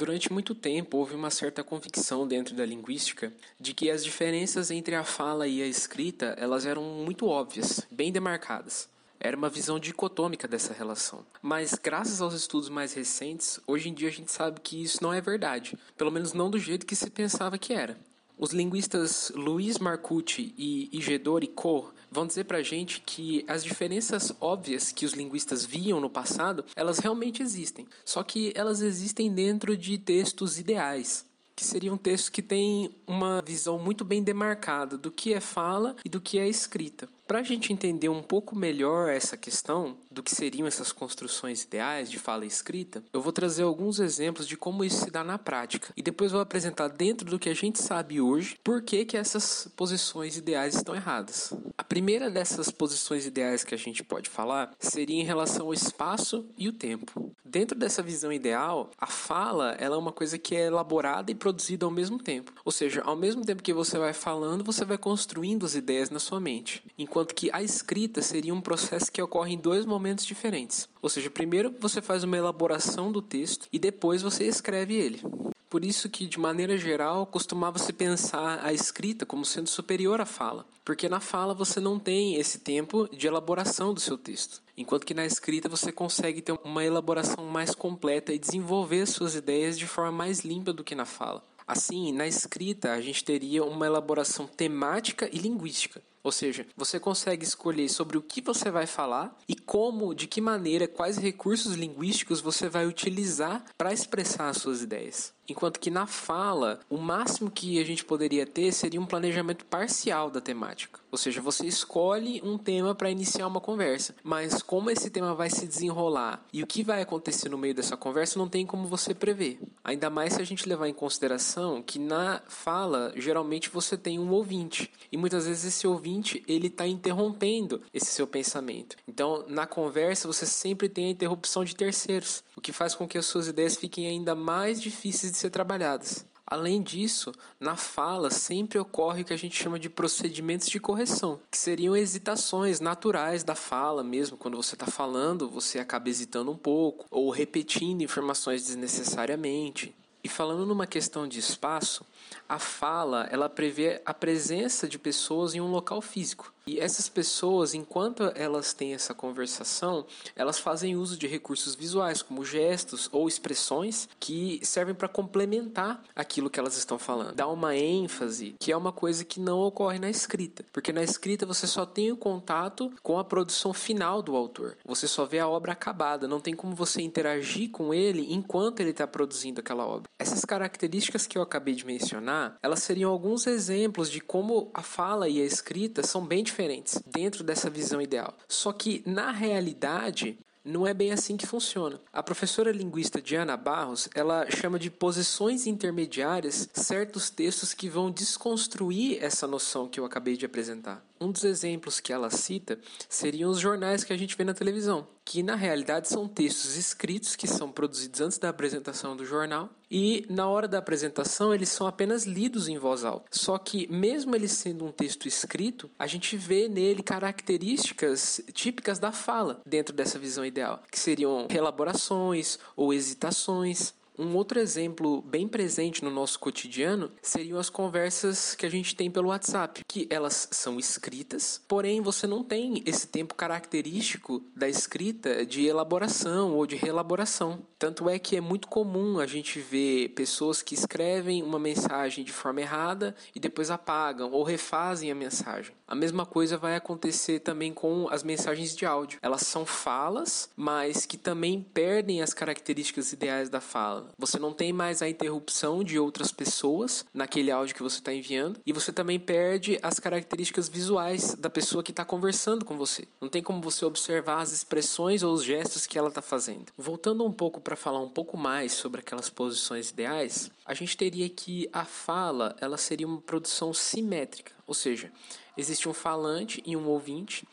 Durante muito tempo houve uma certa convicção dentro da linguística de que as diferenças entre a fala e a escrita elas eram muito óbvias, bem demarcadas. Era uma visão dicotômica dessa relação. Mas graças aos estudos mais recentes, hoje em dia a gente sabe que isso não é verdade, pelo menos não do jeito que se pensava que era. Os linguistas Luiz Marcucci e Igedori Ko vão dizer pra gente que as diferenças óbvias que os linguistas viam no passado, elas realmente existem. Só que elas existem dentro de textos ideais que seriam textos que têm uma visão muito bem demarcada do que é fala e do que é escrita. Para a gente entender um pouco melhor essa questão do que seriam essas construções ideais de fala escrita, eu vou trazer alguns exemplos de como isso se dá na prática e depois vou apresentar dentro do que a gente sabe hoje por que, que essas posições ideais estão erradas. A primeira dessas posições ideais que a gente pode falar seria em relação ao espaço e o tempo. Dentro dessa visão ideal, a fala ela é uma coisa que é elaborada e produzida ao mesmo tempo. Ou seja, ao mesmo tempo que você vai falando, você vai construindo as ideias na sua mente. Enquanto enquanto que a escrita seria um processo que ocorre em dois momentos diferentes. Ou seja, primeiro você faz uma elaboração do texto e depois você escreve ele. Por isso que, de maneira geral, costumava-se pensar a escrita como sendo superior à fala, porque na fala você não tem esse tempo de elaboração do seu texto, enquanto que na escrita você consegue ter uma elaboração mais completa e desenvolver suas ideias de forma mais limpa do que na fala. Assim, na escrita a gente teria uma elaboração temática e linguística. Ou seja, você consegue escolher sobre o que você vai falar e como, de que maneira, quais recursos linguísticos você vai utilizar para expressar as suas ideias. Enquanto que na fala, o máximo que a gente poderia ter seria um planejamento parcial da temática. Ou seja, você escolhe um tema para iniciar uma conversa, mas como esse tema vai se desenrolar e o que vai acontecer no meio dessa conversa não tem como você prever. Ainda mais se a gente levar em consideração que na fala, geralmente você tem um ouvinte, e muitas vezes esse ouvinte ele está interrompendo esse seu pensamento. Então, na conversa você sempre tem a interrupção de terceiros, o que faz com que as suas ideias fiquem ainda mais difíceis de ser trabalhadas. Além disso, na fala sempre ocorre o que a gente chama de procedimentos de correção, que seriam hesitações naturais da fala mesmo. Quando você está falando, você acaba hesitando um pouco ou repetindo informações desnecessariamente. E falando numa questão de espaço, a fala ela prevê a presença de pessoas em um local físico. E essas pessoas, enquanto elas têm essa conversação, elas fazem uso de recursos visuais, como gestos ou expressões que servem para complementar aquilo que elas estão falando. Dá uma ênfase, que é uma coisa que não ocorre na escrita. Porque na escrita você só tem o contato com a produção final do autor. Você só vê a obra acabada, não tem como você interagir com ele enquanto ele está produzindo aquela obra. Essas características que eu acabei de mencionar, elas seriam alguns exemplos de como a fala e a escrita são bem diferentes dentro dessa visão ideal. Só que na realidade, não é bem assim que funciona. A professora linguista Diana Barros, ela chama de posições intermediárias certos textos que vão desconstruir essa noção que eu acabei de apresentar. Um dos exemplos que ela cita seriam os jornais que a gente vê na televisão, que na realidade são textos escritos que são produzidos antes da apresentação do jornal e na hora da apresentação eles são apenas lidos em voz alta. Só que mesmo ele sendo um texto escrito, a gente vê nele características típicas da fala dentro dessa visão ideal, que seriam elaborações ou hesitações, um outro exemplo bem presente no nosso cotidiano seriam as conversas que a gente tem pelo WhatsApp, que elas são escritas, porém você não tem esse tempo característico da escrita de elaboração ou de reelaboração. Tanto é que é muito comum a gente ver pessoas que escrevem uma mensagem de forma errada e depois apagam ou refazem a mensagem. A mesma coisa vai acontecer também com as mensagens de áudio. Elas são falas, mas que também perdem as características ideais da fala. Você não tem mais a interrupção de outras pessoas naquele áudio que você está enviando e você também perde as características visuais da pessoa que está conversando com você. Não tem como você observar as expressões ou os gestos que ela está fazendo. Voltando um pouco para falar um pouco mais sobre aquelas posições ideais, a gente teria que a fala ela seria uma produção simétrica, ou seja, existe um falante e um ouvinte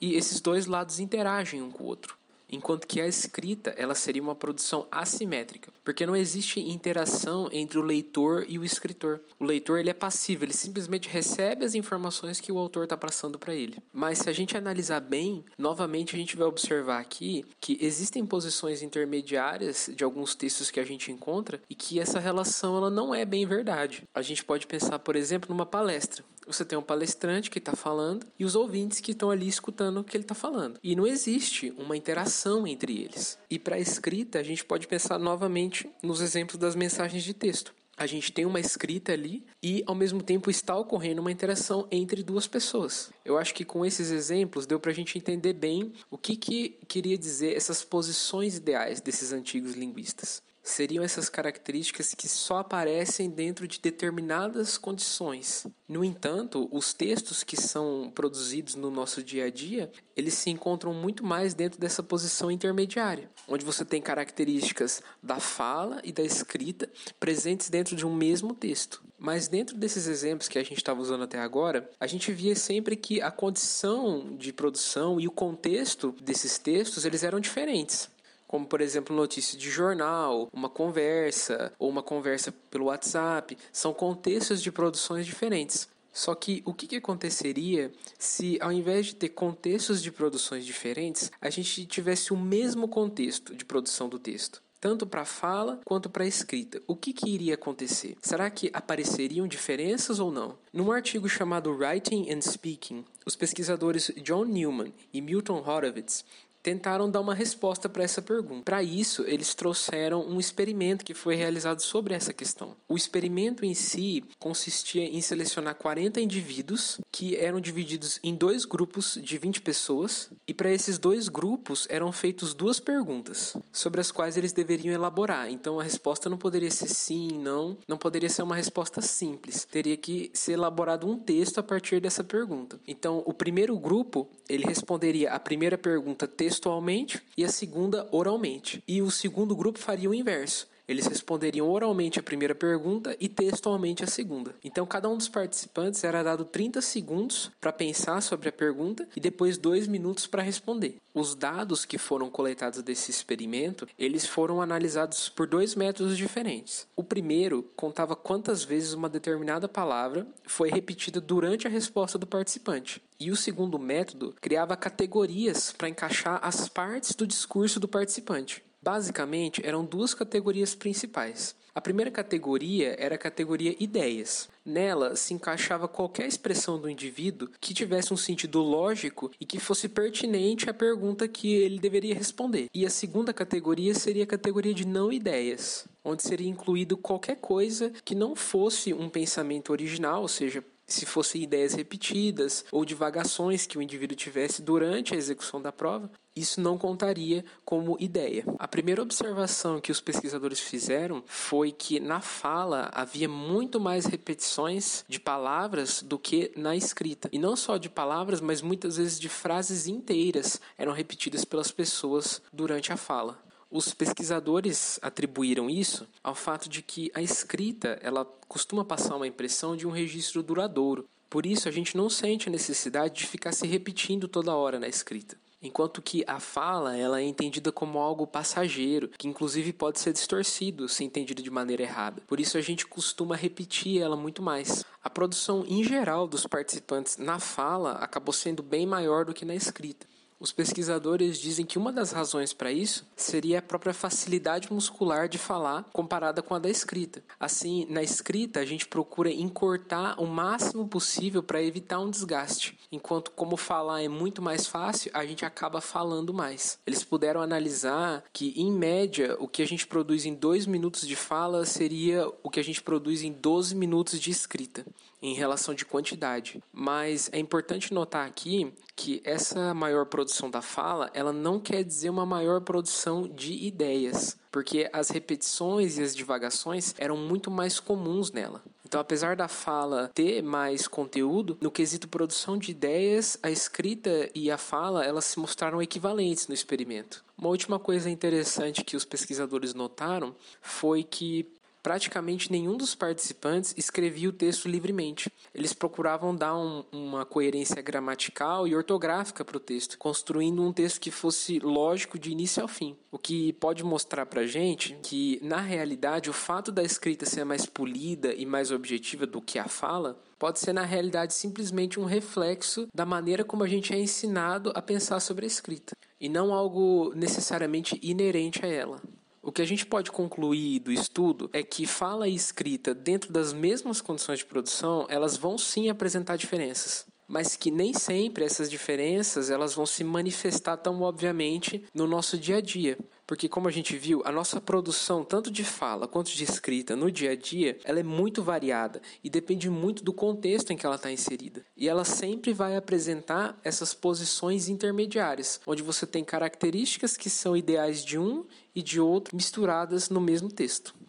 e esses dois lados interagem um com o outro. Enquanto que a escrita ela seria uma produção assimétrica, porque não existe interação entre o leitor e o escritor. O leitor ele é passivo, ele simplesmente recebe as informações que o autor está passando para ele. Mas se a gente analisar bem, novamente a gente vai observar aqui que existem posições intermediárias de alguns textos que a gente encontra e que essa relação ela não é bem verdade. A gente pode pensar, por exemplo, numa palestra. Você tem um palestrante que está falando e os ouvintes que estão ali escutando o que ele está falando. E não existe uma interação entre eles. E para a escrita, a gente pode pensar novamente nos exemplos das mensagens de texto a gente tem uma escrita ali e ao mesmo tempo está ocorrendo uma interação entre duas pessoas. Eu acho que com esses exemplos deu para a gente entender bem o que, que queria dizer essas posições ideais desses antigos linguistas seriam essas características que só aparecem dentro de determinadas condições. No entanto, os textos que são produzidos no nosso dia a dia, eles se encontram muito mais dentro dessa posição intermediária, onde você tem características da fala e da escrita presentes dentro de um mesmo texto. Mas dentro desses exemplos que a gente estava usando até agora, a gente via sempre que a condição de produção e o contexto desses textos, eles eram diferentes como por exemplo notícias de jornal, uma conversa ou uma conversa pelo WhatsApp, são contextos de produções diferentes. Só que o que, que, aconteceria se, ao invés de ter contextos de produções diferentes, a gente tivesse o mesmo contexto de produção do texto? Tanto para fala quanto para escrita. O que, que iria acontecer? Será que apareceriam diferenças ou não? Num artigo chamado Writing and Speaking, os pesquisadores John Newman e Milton Horowitz tentaram dar uma resposta para essa pergunta. Para isso, eles trouxeram um experimento que foi realizado sobre essa questão. O experimento em si consistia em selecionar 40 indivíduos que eram divididos em dois grupos de 20 pessoas, e para esses dois grupos eram feitas duas perguntas sobre as quais eles deveriam elaborar. Então a resposta não poderia ser sim, não, não poderia ser uma resposta simples. Teria que ser elaborado um texto a partir dessa pergunta. Então, o primeiro grupo, ele responderia a primeira pergunta textualmente e a segunda oralmente. E o segundo grupo faria o inverso. Eles responderiam oralmente a primeira pergunta e textualmente a segunda. Então, cada um dos participantes era dado 30 segundos para pensar sobre a pergunta e depois dois minutos para responder. Os dados que foram coletados desse experimento, eles foram analisados por dois métodos diferentes. O primeiro contava quantas vezes uma determinada palavra foi repetida durante a resposta do participante. E o segundo método criava categorias para encaixar as partes do discurso do participante. Basicamente, eram duas categorias principais. A primeira categoria era a categoria ideias. Nela se encaixava qualquer expressão do indivíduo que tivesse um sentido lógico e que fosse pertinente à pergunta que ele deveria responder. E a segunda categoria seria a categoria de não ideias, onde seria incluído qualquer coisa que não fosse um pensamento original, ou seja, se fossem ideias repetidas ou divagações que o indivíduo tivesse durante a execução da prova, isso não contaria como ideia. A primeira observação que os pesquisadores fizeram foi que na fala havia muito mais repetições de palavras do que na escrita. E não só de palavras, mas muitas vezes de frases inteiras eram repetidas pelas pessoas durante a fala. Os pesquisadores atribuíram isso ao fato de que a escrita ela costuma passar uma impressão de um registro duradouro. Por isso, a gente não sente a necessidade de ficar se repetindo toda hora na escrita. Enquanto que a fala ela é entendida como algo passageiro, que inclusive pode ser distorcido se entendido de maneira errada. Por isso a gente costuma repetir ela muito mais. A produção em geral dos participantes na fala acabou sendo bem maior do que na escrita. Os pesquisadores dizem que uma das razões para isso seria a própria facilidade muscular de falar comparada com a da escrita. Assim, na escrita a gente procura encurtar o máximo possível para evitar um desgaste, enquanto como falar é muito mais fácil, a gente acaba falando mais. Eles puderam analisar que em média o que a gente produz em dois minutos de fala seria o que a gente produz em 12 minutos de escrita em relação de quantidade. Mas é importante notar aqui que essa maior produção da fala, ela não quer dizer uma maior produção de ideias, porque as repetições e as divagações eram muito mais comuns nela. Então, apesar da fala ter mais conteúdo, no quesito produção de ideias, a escrita e a fala, elas se mostraram equivalentes no experimento. Uma última coisa interessante que os pesquisadores notaram foi que praticamente nenhum dos participantes escrevia o texto livremente. Eles procuravam dar um, uma coerência gramatical e ortográfica para o texto, construindo um texto que fosse lógico de início ao fim. O que pode mostrar para gente que, na realidade, o fato da escrita ser mais polida e mais objetiva do que a fala pode ser, na realidade, simplesmente um reflexo da maneira como a gente é ensinado a pensar sobre a escrita, e não algo necessariamente inerente a ela. O que a gente pode concluir do estudo é que fala e escrita dentro das mesmas condições de produção, elas vão sim apresentar diferenças, mas que nem sempre essas diferenças elas vão se manifestar tão obviamente no nosso dia a dia. Porque como a gente viu, a nossa produção tanto de fala quanto de escrita no dia a dia, ela é muito variada e depende muito do contexto em que ela está inserida. E ela sempre vai apresentar essas posições intermediárias, onde você tem características que são ideais de um e de outro misturadas no mesmo texto.